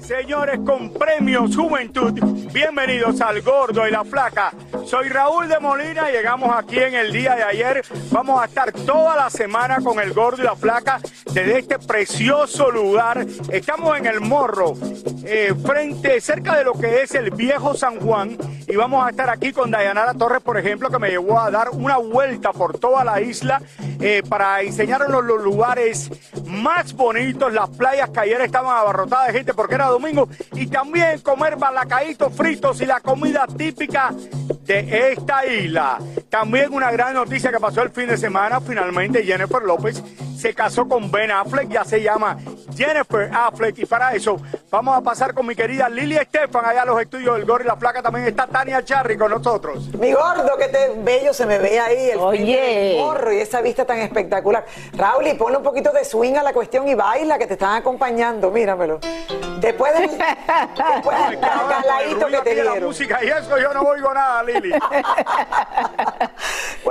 Señores con premios Juventud, bienvenidos al Gordo y la Flaca. Soy Raúl de Molina, llegamos aquí en el día de ayer. Vamos a estar toda la semana con el Gordo y la Flaca desde este precioso lugar. Estamos en el Morro, eh, frente, cerca de lo que es el viejo San Juan. Y vamos a estar aquí con Dayanara Torres, por ejemplo, que me llevó a dar una vuelta por toda la isla eh, para enseñarnos los lugares más bonitos, las playas que ayer estaban abarrotadas de gente porque era domingo, y también comer balacaítos fritos y la comida típica de esta isla. También una gran noticia que pasó el fin de semana, finalmente Jennifer López se casó con Ben Affleck, ya se llama Jennifer Affleck, y para eso vamos a pasar con mi querida Lili Estefan allá a los estudios del Gorri la Flaca, también está Tania Charry con nosotros. Mi gordo, que te bello se me ve ahí, el Oye. morro y esa vista tan espectacular. Raúl, y ponle un poquito de swing a la cuestión y baila, que te están acompañando, míramelo. Después del, después del que te la música y eso yo no oigo nada, Lili.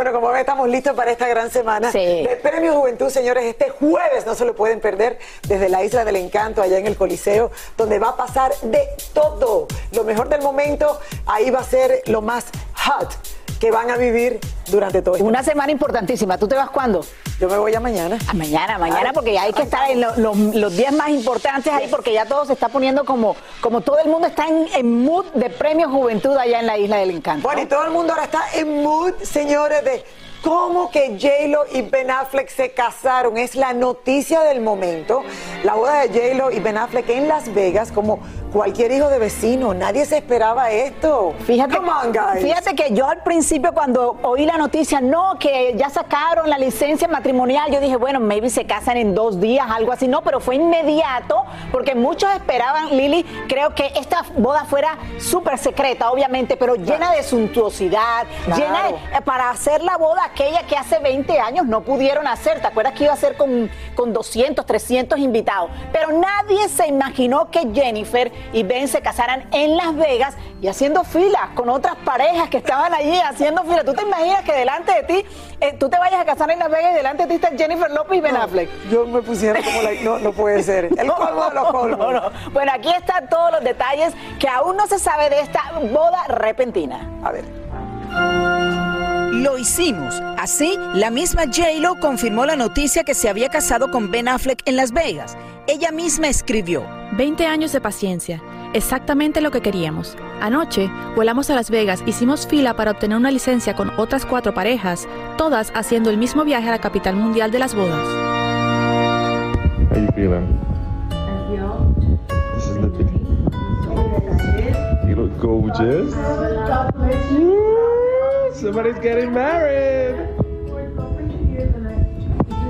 Bueno, como ven, estamos listos para esta gran semana Sí. de Premio Juventud, señores. Este jueves no se lo pueden perder desde la Isla del Encanto, allá en el Coliseo, donde va a pasar de todo. Lo mejor del momento, ahí va a ser lo más hot que van a vivir durante todo este Una semana importantísima. ¿Tú te vas cuándo? Yo me voy ya mañana. A mañana, mañana, porque hay que estar en lo- los, los días más importantes ahí, porque ya todo se está poniendo como, como todo el mundo está en, en mood de premio juventud allá en la Isla del Encanto. Bueno, y todo el mundo ahora está en mood, señores, de cómo que J-Lo y Ben Affleck se casaron. Es la noticia del momento. La boda de J-Lo y Ben Affleck en Las Vegas, como cualquier hijo de vecino. Nadie se esperaba esto. Fíjate, Come on, guys. fíjate que yo al principio cuando oí la noticia, no, que ya sacaron la licencia matrimonial, yo dije, bueno, maybe se casan en dos días, algo así, no, pero fue inmediato, porque muchos esperaban, Lili, creo que esta boda fuera súper secreta, obviamente, pero llena de suntuosidad, Claro. llena de, para hacer la boda aquella que hace 20 años no pudieron hacer, ¿te acuerdas que iba a ser con, con 200, 300 invitados? Pero nadie se imaginó que Jennifer y Ben se casaran en Las Vegas y haciendo filas con otras parejas que estaban allí haciendo fila. ¿Tú te imaginas que delante de ti, eh, tú te vayas a casar en Las Vegas y delante de ti está Jennifer López y Ben Affleck? Yo me pusiera como la... No, no puede ser. El colmo de los colmos. No, no. Bueno, aquí están todos los detalles que aún no se sabe de esta boda repentina. A ver. Lo hicimos. Así, la misma J-Lo confirmó la noticia que se había casado con Ben Affleck en Las Vegas. Ella misma escribió. 20 años de paciencia, exactamente lo que queríamos. Anoche volamos a Las Vegas, hicimos fila para obtener una licencia con otras cuatro parejas, todas haciendo el mismo viaje a la capital mundial de las bodas. How you feeling? This is the big. You look gorgeous. Somebody's.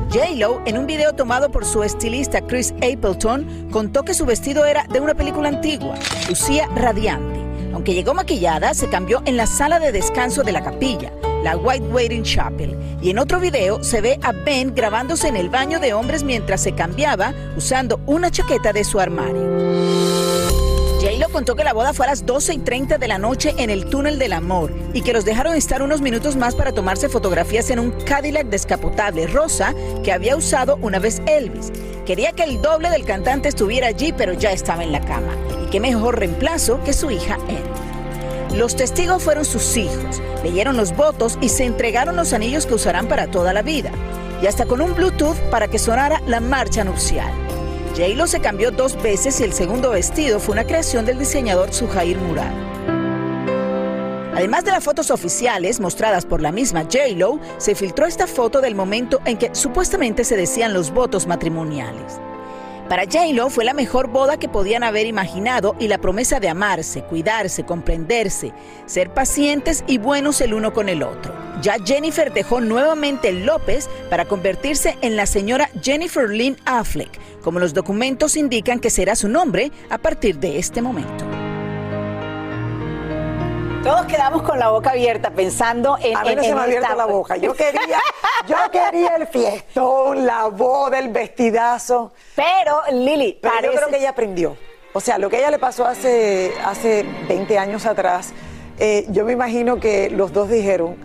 J-Lo, en un video tomado por su estilista Chris Appleton, contó que su vestido era de una película antigua. Lucía radiante. Aunque llegó maquillada, se cambió en la sala de descanso de la capilla, la White Waiting Chapel. Y en otro video se ve a Ben grabándose en el baño de hombres mientras se cambiaba usando una chaqueta de su armario. Contó que la boda fue a las 12 y 30 de la noche en el túnel del amor y que los dejaron estar unos minutos más para tomarse fotografías en un Cadillac descapotable rosa que había usado una vez Elvis. Quería que el doble del cantante estuviera allí, pero ya estaba en la cama. Y qué mejor reemplazo que su hija Ed. Los testigos fueron sus hijos, leyeron los votos y se entregaron los anillos que usarán para toda la vida. Y hasta con un Bluetooth para que sonara la marcha nupcial. J-Lo se cambió dos veces y el segundo vestido fue una creación del diseñador Sujair Murad. Además de las fotos oficiales mostradas por la misma J-Lo, se filtró esta foto del momento en que supuestamente se decían los votos matrimoniales. Para J-Lo fue la mejor boda que podían haber imaginado y la promesa de amarse, cuidarse, comprenderse, ser pacientes y buenos el uno con el otro. Ya Jennifer dejó nuevamente López para convertirse en la señora Jennifer Lynn Affleck, como los documentos indican que será su nombre a partir de este momento. Todos quedamos con la boca abierta pensando en. A mí no se me ha abierto la boca. Yo quería, yo quería el fiestón, la boda, el vestidazo. Pero, Lili, Pero yo creo que ella aprendió. O sea, lo que ella le pasó hace, hace 20 años atrás, eh, yo me imagino que los dos dijeron,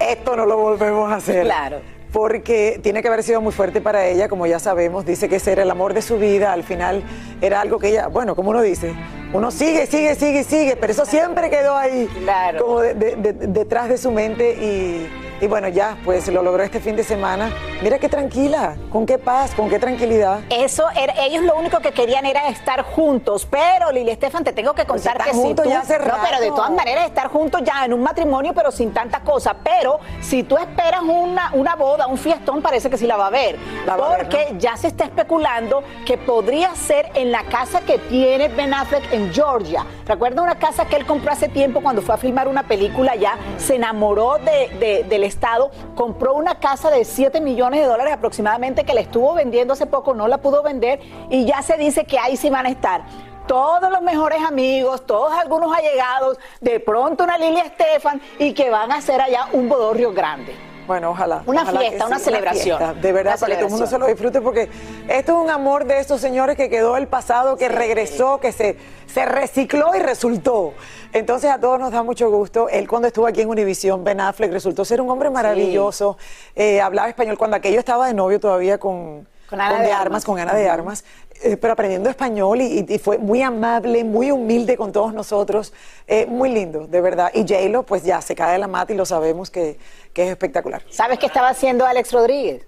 esto no lo volvemos a hacer. Claro. Porque tiene que haber sido muy fuerte para ella, como ya sabemos, dice que ese era el amor de su vida, al final era algo que ella, bueno, como uno dice, uno sigue, sigue, sigue, sigue, pero eso siempre quedó ahí, Claro. como de- de- de- detrás de su mente y, y bueno, ya, pues lo logró este fin de semana. Mira qué tranquila, con qué paz, con qué tranquilidad. Eso era, ellos lo único que querían era estar juntos, pero Lili Estefan, te tengo que contar están que si juntos tú, ya hace no, pero de rato. todas maneras estar juntos ya en un matrimonio, pero sin tanta cosa. Pero si tú esperas una, una boda, un fiestón, parece que sí la va a haber, La va a porque ya se está especulando que podría ser en la casa que tiene Ben Affleck en Georgia. Recuerda una casa que él compró hace tiempo cuando fue a filmar una película ya, se enamoró de- de- del estado, compró una casa de 7 millones de dólares aproximadamente que le estuvo vendiendo hace poco, no la pudo vender y ya se dice que ahí sí van a estar. Todos los mejores amigos, todos algunos allegados, de pronto una Lilia Estefan y que van a hacer allá un bodorrio grande. Bueno, ojalá. Una ojalá fiesta, una celebración. fiesta, de verdad, Una para que todo el mundo se lo disfrute, porque esto es un amor de estos señores que quedó el pasado, que regresó, que se, se recicló y resultó. Entonces a todos nos da mucho gusto. Él cuando estuvo aquí en Univisión, Ben Affleck, resultó ser un hombre maravilloso. Eh, hablaba español cuando aquello estaba de novio todavía con, Con Ana de de Armas. Armas, con Ana de Armas. Eh, pero aprendiendo español y, y fue muy amable, muy humilde con todos nosotros, eh, muy lindo, de verdad. Y J-Lo, pues ya se cae de la mata y lo sabemos que, que es espectacular. ¿Sabes qué estaba haciendo Alex Rodríguez?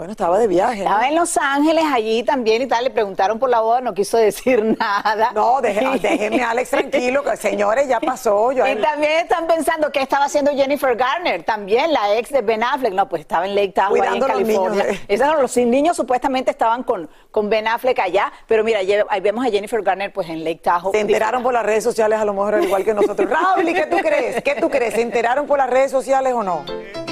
Bueno, estaba de viaje. ¿no? Estaba en Los Ángeles allí también y tal, le preguntaron por la boda, no quiso decir nada. No, déjeme a Alex tranquilo, que, señores, ya pasó. Yo, Y también están pensando qué estaba haciendo Jennifer Garner, también la ex de Ben Affleck. No, pues estaba en Lake Tahoe, en Cuidando a los California. niños, eh. Esos los niños supuestamente estaban con, con Ben Affleck allá, pero mira, ahí vemos a Jennifer Garner pues en Lake Tahoe. se enteraron por las redes sociales, a lo mejor al igual que nosotros. Raúl, ¿y qué tú crees? ¿Qué tú crees? ¿Se enteraron por las redes sociales o no?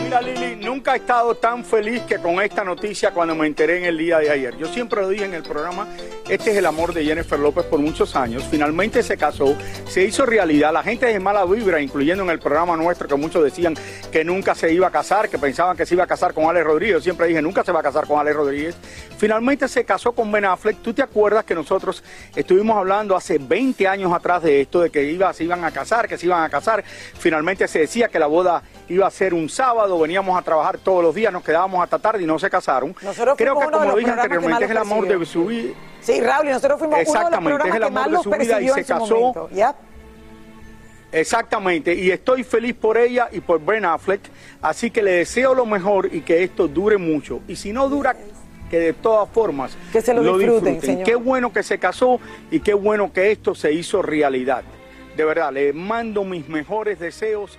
Mira, Lili, nunca he estado tan feliz que con esta noticia cuando me enteré en el día de ayer. Yo siempre lo dije en el programa, este es el amor de Jennifer López por muchos años. Finalmente se casó, se hizo realidad. La gente de mala vibra, incluyendo en el programa nuestro, que muchos decían que nunca se iba a casar, que pensaban que se iba a casar con Alex Rodríguez. Yo siempre dije, nunca se va a casar con Alex Rodríguez. Finalmente se casó con Ben Affleck. ¿Tú te acuerdas que nosotros estuvimos hablando hace 20 años atrás de esto, de que iba, se iban a casar, que se iban a casar? Finalmente se decía que la boda iba a ser un sábado, veníamos a trabajar todos los días, nos quedábamos hasta tarde y no se casaron. Nosotros Creo que como los dije anteriormente, es el amor de su vida. Sí, Raúl, y nosotros fuimos uno de los Exactamente, programas es el que amor más de su vida y se casó. Yep. Exactamente, y estoy feliz por ella y por Ben Affleck, así que le deseo lo mejor y que esto dure mucho. Y si no dura, que de todas formas Que se lo disfruten, señor. Qué bueno que se casó y qué bueno que esto se hizo realidad. De verdad, le mando mis mejores deseos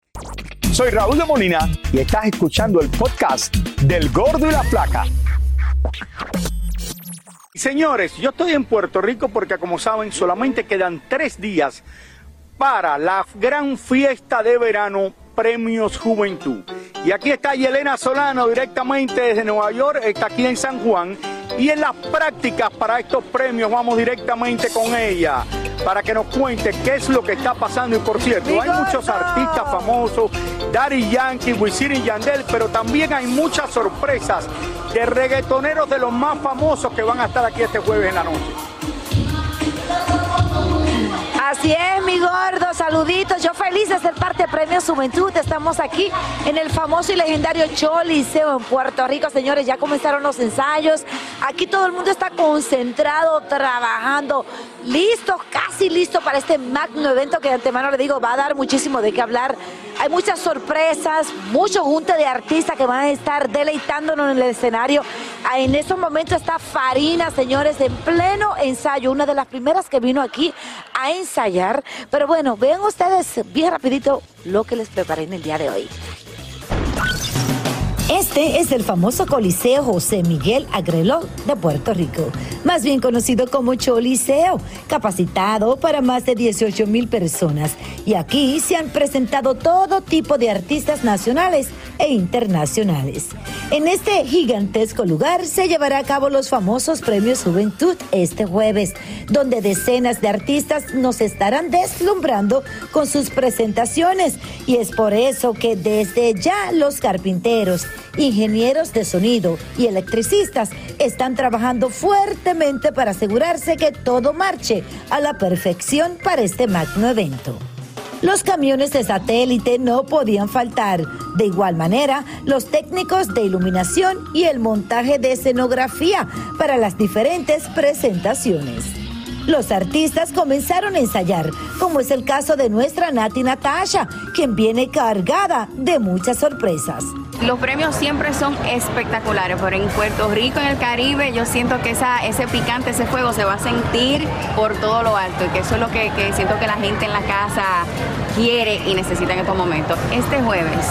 Soy Raúl de Molina y estás escuchando el podcast del Gordo y la Flaca. Señores, yo estoy en Puerto Rico porque como saben solamente quedan tres días para la gran fiesta de verano Premios Juventud. Y aquí está Yelena Solano directamente desde Nueva York, está aquí en San Juan. Y en las prácticas para estos premios vamos directamente con ella para que nos cuente qué es lo que está pasando. Y por cierto, hay muchos artistas famosos, Daddy Yankee, Wisin y Yandel, pero también hay muchas sorpresas de reggaetoneros de los más famosos que van a estar aquí este jueves en la noche. Así es, mi gordo, saluditos. Yo feliz de ser parte de Premios Juventud. Estamos aquí en el famoso y legendario Choliseo en Puerto Rico. Señores, ya comenzaron los ensayos. Aquí todo el mundo está concentrado, trabajando, listo, casi listo para este magno evento que de antemano le digo va a dar muchísimo de qué hablar. Hay muchas sorpresas, mucho junte de artistas que van a estar deleitándonos en el escenario. Ah, En estos momentos está Farina, señores, en pleno ensayo, una de las primeras que vino aquí a ensayar. Pero bueno, vean ustedes bien rapidito lo que les preparé en el día de hoy. Este es el famoso Coliseo José Miguel Agreló de Puerto Rico, más bien conocido como Choliseo, capacitado para más de 18 mil personas. Y aquí se han presentado todo tipo de artistas nacionales e internacionales. En este gigantesco lugar se llevará a cabo los famosos Premios Juventud este jueves, donde decenas de artistas nos estarán deslumbrando con sus presentaciones. Y es por eso que desde ya los carpinteros, ingenieros de sonido y electricistas están trabajando fuertemente para asegurarse que todo marche a la perfección para este magno evento. Los camiones de satélite no podían faltar. De igual manera, los técnicos de iluminación y el montaje de escenografía para las diferentes presentaciones. Los artistas comenzaron a ensayar, como es el caso de nuestra Nati Natasha, quien viene cargada de muchas sorpresas. Los premios siempre son espectaculares, pero en Puerto Rico, en el Caribe, yo siento que esa, ese picante, ese fuego se va a sentir por todo lo alto y que eso es lo que, que siento que la gente en la casa quiere y necesita en estos momentos. Este jueves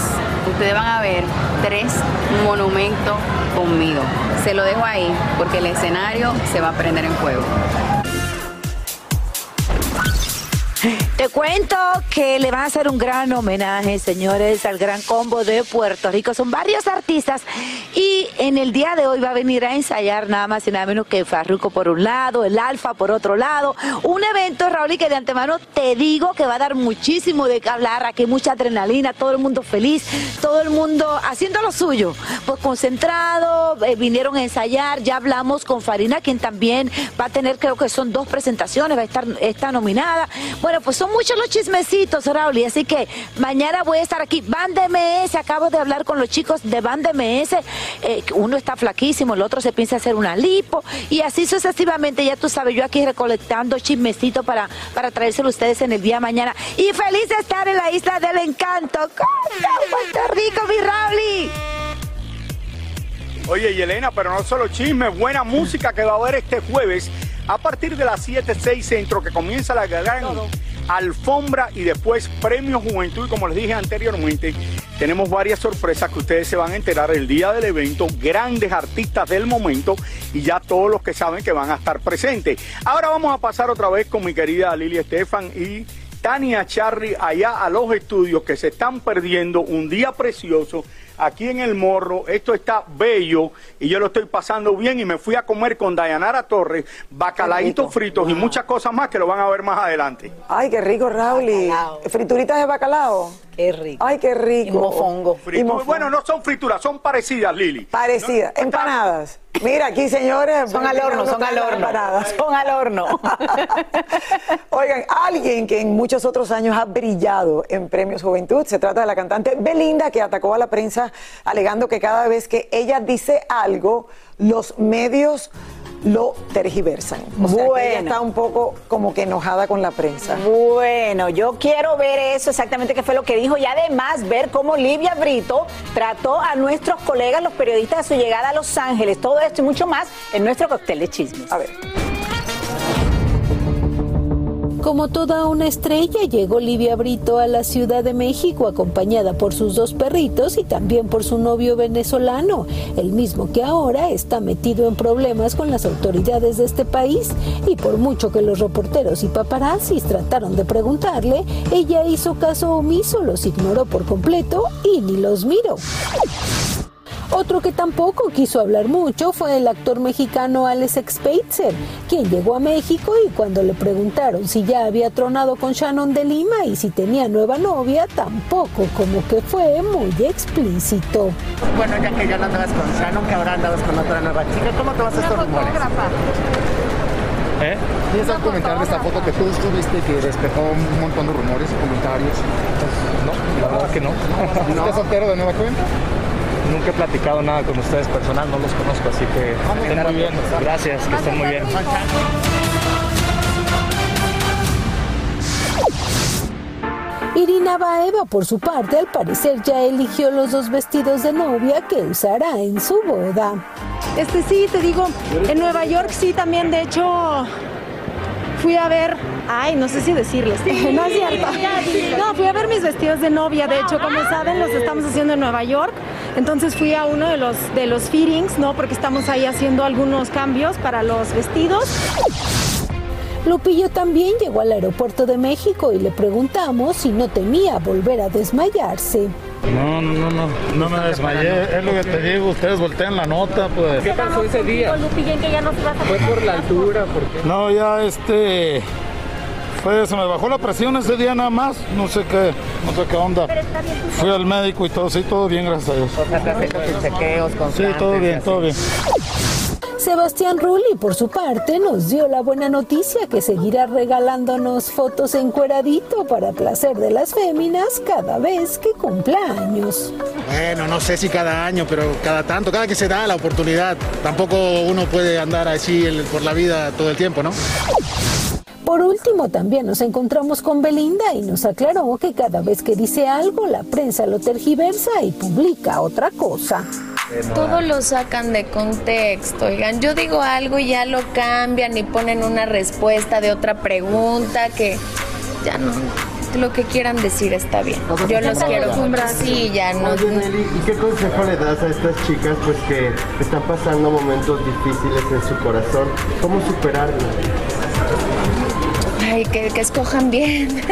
ustedes van a ver tres monumentos conmigo. Se lo dejo ahí porque el escenario se va a prender en fuego. Te cuento que le van a hacer un gran homenaje, señores, al gran combo de Puerto Rico. Son varios artistas y en el día de hoy va a venir a ensayar nada más y nada menos que Farruco por un lado, el Alfa por otro lado. Un evento, Raúl, y que de antemano te digo que va a dar muchísimo de qué hablar. Aquí mucha adrenalina, todo el mundo feliz, todo el mundo haciendo lo suyo. Pues concentrado, eh, vinieron a ensayar. Ya hablamos con Farina, quien también va a tener, creo que son dos presentaciones, va a estar está nominada. Bueno, pues son muchos los chismecitos, Raúl, y así que mañana voy a estar aquí. Van MS, acabo de hablar con los chicos de Van MS. eh, uno está flaquísimo, el otro se piensa hacer una lipo, y así sucesivamente. Ya tú sabes, yo aquí recolectando chismecitos para, para traérselo a ustedes en el día de mañana. Y feliz de estar en la isla del encanto. ¡Coño, Puerto Rico, mi Raúl! Oye, Yelena, pero no solo chisme, buena música que va a haber este jueves a partir de las 7, 6 centro, que comienza la gran alfombra y después premio Juventud. Y como les dije anteriormente, tenemos varias sorpresas que ustedes se van a enterar el día del evento, grandes artistas del momento y ya todos los que saben que van a estar presentes. Ahora vamos a pasar otra vez con mi querida Lili Estefan y Tania Charry allá a los estudios que se están perdiendo un día precioso aquí en el morro. Esto está bello y yo lo estoy pasando bien y me fui a comer con Dayanara Torres, bacalaitos fritos y muchas cosas más que lo van a ver más adelante. Ay, qué rico, Raúl. Frituritas de bacalao. Qué rico. Ay, qué rico. Y mofongo. Fritu- Bueno, no son frituras, son parecidas, Lili. Parecidas. Empanadas. Mira, aquí, señores. Son al horno, son al horno. Empanadas. Son al horno. Oigan, alguien que en muchos otros años ha brillado en Premios Juventud, se trata de la cantante Belinda, que atacó a la prensa alegando que cada vez que ella dice algo, los medios lo tergiversan. O sea, que ella Bueno. está un poco como que enojada con la prensa. Bueno, yo quiero ver eso exactamente qué fue lo que dijo y además ver cómo Livia Brito trató a nuestros colegas, los periodistas, de su llegada a Los Ángeles. Todo esto y mucho más en nuestro cóctel de chismes. A ver. Como toda una estrella, llegó Livia Brito a la Ciudad de México acompañada por sus dos perritos y también por su novio venezolano, el mismo que ahora está metido en problemas con las autoridades de este país. Y por mucho que los reporteros y paparazzis trataron de preguntarle, ella hizo caso omiso, los ignoró por completo y ni los miró. Otro que tampoco quiso hablar mucho fue el actor mexicano Alex Spitzer, quien llegó a México y cuando le preguntaron si ya había tronado con Shannon de Lima y si tenía nueva novia, tampoco como que fue muy explícito. Bueno, ya que ya no andabas con Shannon, que ahora andabas con otra nueva chica, ¿cómo te vas a estos rumores? ¿Eh? ¿Piensas comentar de esta foto que tú estuviste que despejó un montón de rumores y comentarios? No, la verdad que no. ¿Estás soltero de nueva cuenta? Nunca he platicado nada con ustedes personal, no los conozco, así que estén muy bien. Gracias, que estén muy bien. Irina Baeva, por su parte, al parecer ya eligió los dos vestidos de novia que usará en su boda. Este sí, te digo, en Nueva York sí también, de hecho, fui a ver, ay, no sé si decirles, no es cierto. No, fui a ver mis vestidos de novia, de hecho, como saben, los estamos haciendo en Nueva York. Entonces fui a uno de los de los fittings, ¿no? Porque estamos ahí haciendo algunos cambios para los vestidos. Lupillo también llegó al aeropuerto de México y le preguntamos si no temía volver a desmayarse. No, no, no, no, no me desmayé, es lo que te digo, ustedes voltean la nota, pues. ¿Qué pasó ese día? Lupillo, que ya no se Fue por la altura, porque... No, ya este... Fue, se me bajó la presión ese día nada más, no sé qué, no sé qué onda. Fui al médico y todo, sí, todo bien, gracias a Dios. O sea, tus chequeos Sí, constantes todo y bien, todo bien. Sebastián Rulli, por su parte, nos dio la buena noticia que seguirá regalándonos fotos encueradito para placer de las féminas cada vez que cumpla años. Bueno, no sé si cada año, pero cada tanto, cada que se da la oportunidad. Tampoco uno puede andar así por la vida todo el tiempo, ¿no? Por último, también nos encontramos con Belinda y nos aclaró que cada vez que dice algo, la prensa lo tergiversa y publica otra cosa. Todo lo sacan de contexto, oigan, yo digo algo y ya lo cambian y ponen una respuesta de otra pregunta que ya no, lo que quieran decir está bien. Yo los quiero. Sí, ya no. Oye, Nelly, ¿y qué consejo le das a estas chicas pues que están pasando momentos difíciles en su corazón? ¿Cómo superarlo? Ay, que, que escojan bien.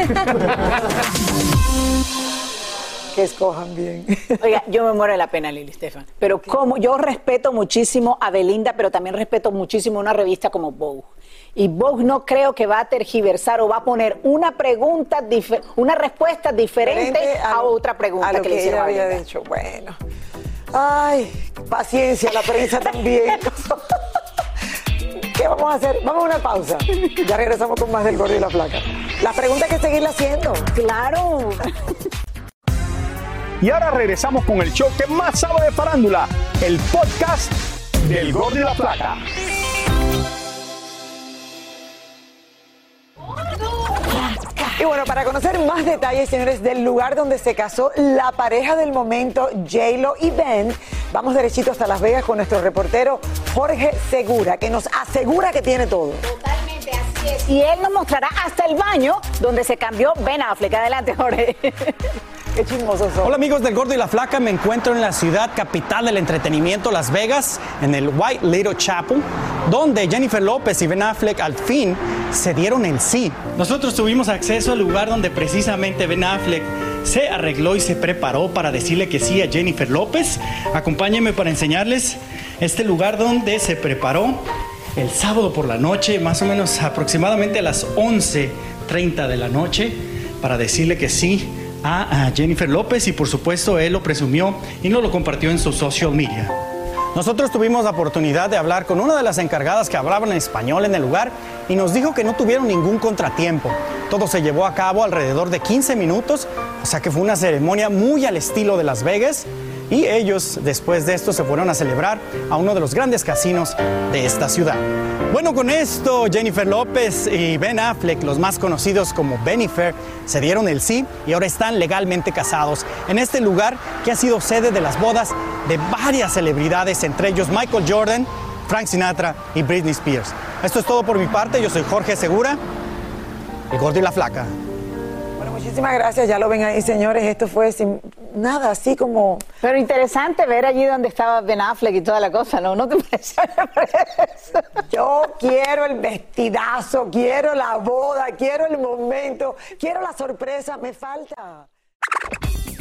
Que escojan bien. Oiga, yo me muero de la pena, Lili Stefan. Pero como yo respeto muchísimo a Belinda, pero también respeto muchísimo una revista como Vogue. Y Vogue no creo que va a tergiversar o va a poner una pregunta, dife- una respuesta diferente a, otra pregunta a lo que, que le hicieron ella a había dicho. Bueno. Ay, paciencia, la prensa también. ¿Qué vamos a hacer? Vamos a una pausa. Ya regresamos con más del gordo y la flaca. La pregunta hay que seguirla haciendo. Claro. Y ahora regresamos con el show que más sabe de farándula, el podcast del Gordo y la Plata. Y bueno, para conocer más detalles, señores, del lugar donde se casó la pareja del momento, J-Lo y Ben, vamos derechito hasta Las Vegas con nuestro reportero Jorge Segura, que nos asegura que tiene todo. Totalmente así es. Y él nos mostrará hasta el baño donde se cambió Ben Affleck. Adelante, Jorge. Qué chismosos son. Hola amigos del Gordo y la Flaca, me encuentro en la ciudad capital del entretenimiento, Las Vegas, en el White Little Chapel, donde Jennifer López y Ben Affleck al fin se dieron el sí. Nosotros tuvimos acceso al lugar donde precisamente Ben Affleck se arregló y se preparó para decirle que sí a Jennifer López. Acompáñenme para enseñarles este lugar donde se preparó el sábado por la noche, más o menos aproximadamente a las 11.30 de la noche, para decirle que sí a, Jennifer López y por supuesto él lo presumió y nos lo compartió en su social media. Nosotros tuvimos la oportunidad de hablar con una de las encargadas que hablaban en español en el lugar y nos dijo que no tuvieron ningún contratiempo. Todo se llevó a cabo alrededor de 15 minutos, o sea que fue una ceremonia muy al estilo de Las Vegas y ellos después de esto se fueron a celebrar a uno de los grandes casinos de esta ciudad. Bueno, con esto Jennifer López y Ben Affleck, los más conocidos como Benifer, se dieron el sí y ahora están legalmente casados en este lugar que ha sido sede de las bodas de varias celebridades, entre ellos Michael Jordan, Frank Sinatra y Britney Spears. Esto es todo por mi parte, yo soy Jorge Segura, el gordo y la flaca. Muchísimas gracias, ya lo ven ahí, señores. Esto fue sin nada, así como. Pero interesante ver allí donde estaba Ben Affleck y toda la cosa, ¿no? ¿No te parece? Yo quiero el vestidazo, quiero la boda, quiero el momento, quiero la sorpresa, me falta.